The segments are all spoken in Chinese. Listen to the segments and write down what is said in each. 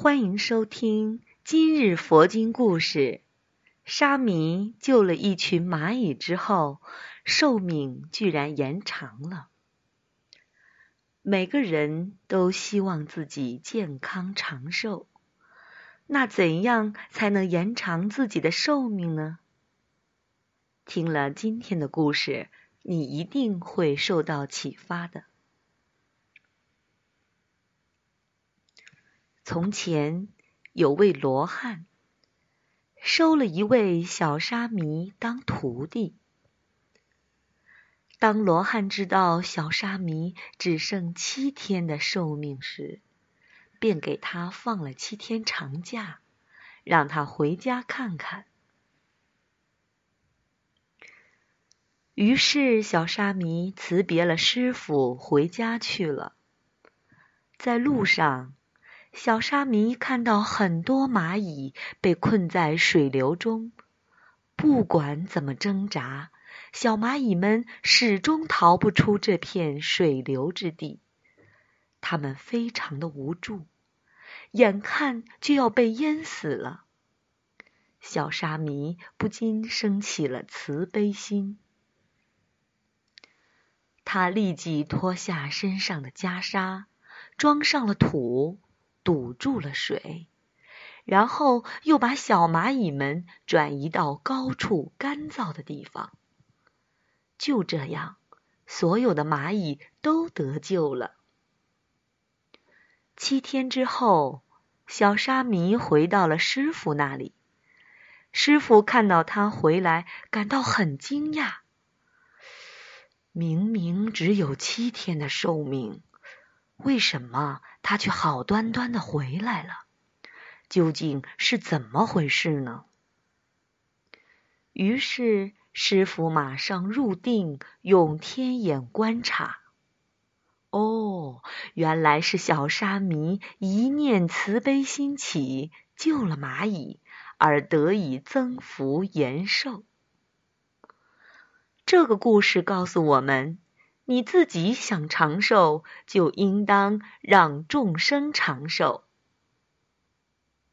欢迎收听今日佛经故事。沙弥救了一群蚂蚁之后，寿命居然延长了。每个人都希望自己健康长寿，那怎样才能延长自己的寿命呢？听了今天的故事，你一定会受到启发的。从前有位罗汉，收了一位小沙弥当徒弟。当罗汉知道小沙弥只剩七天的寿命时，便给他放了七天长假，让他回家看看。于是，小沙弥辞别了师傅，回家去了。在路上，小沙弥看到很多蚂蚁被困在水流中，不管怎么挣扎。小蚂蚁们始终逃不出这片水流之地，它们非常的无助，眼看就要被淹死了。小沙弥不禁生起了慈悲心，他立即脱下身上的袈裟，装上了土，堵住了水，然后又把小蚂蚁们转移到高处干燥的地方。就这样，所有的蚂蚁都得救了。七天之后，小沙弥回到了师傅那里。师傅看到他回来，感到很惊讶。明明只有七天的寿命，为什么他却好端端的回来了？究竟是怎么回事呢？于是。师傅马上入定，用天眼观察。哦，原来是小沙弥一念慈悲心起，救了蚂蚁，而得以增福延寿。这个故事告诉我们：你自己想长寿，就应当让众生长寿。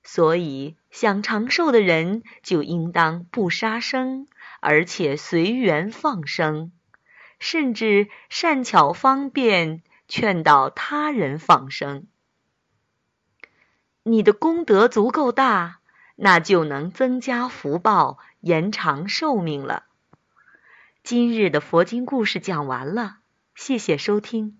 所以，想长寿的人就应当不杀生。而且随缘放生，甚至善巧方便劝导他人放生。你的功德足够大，那就能增加福报，延长寿命了。今日的佛经故事讲完了，谢谢收听。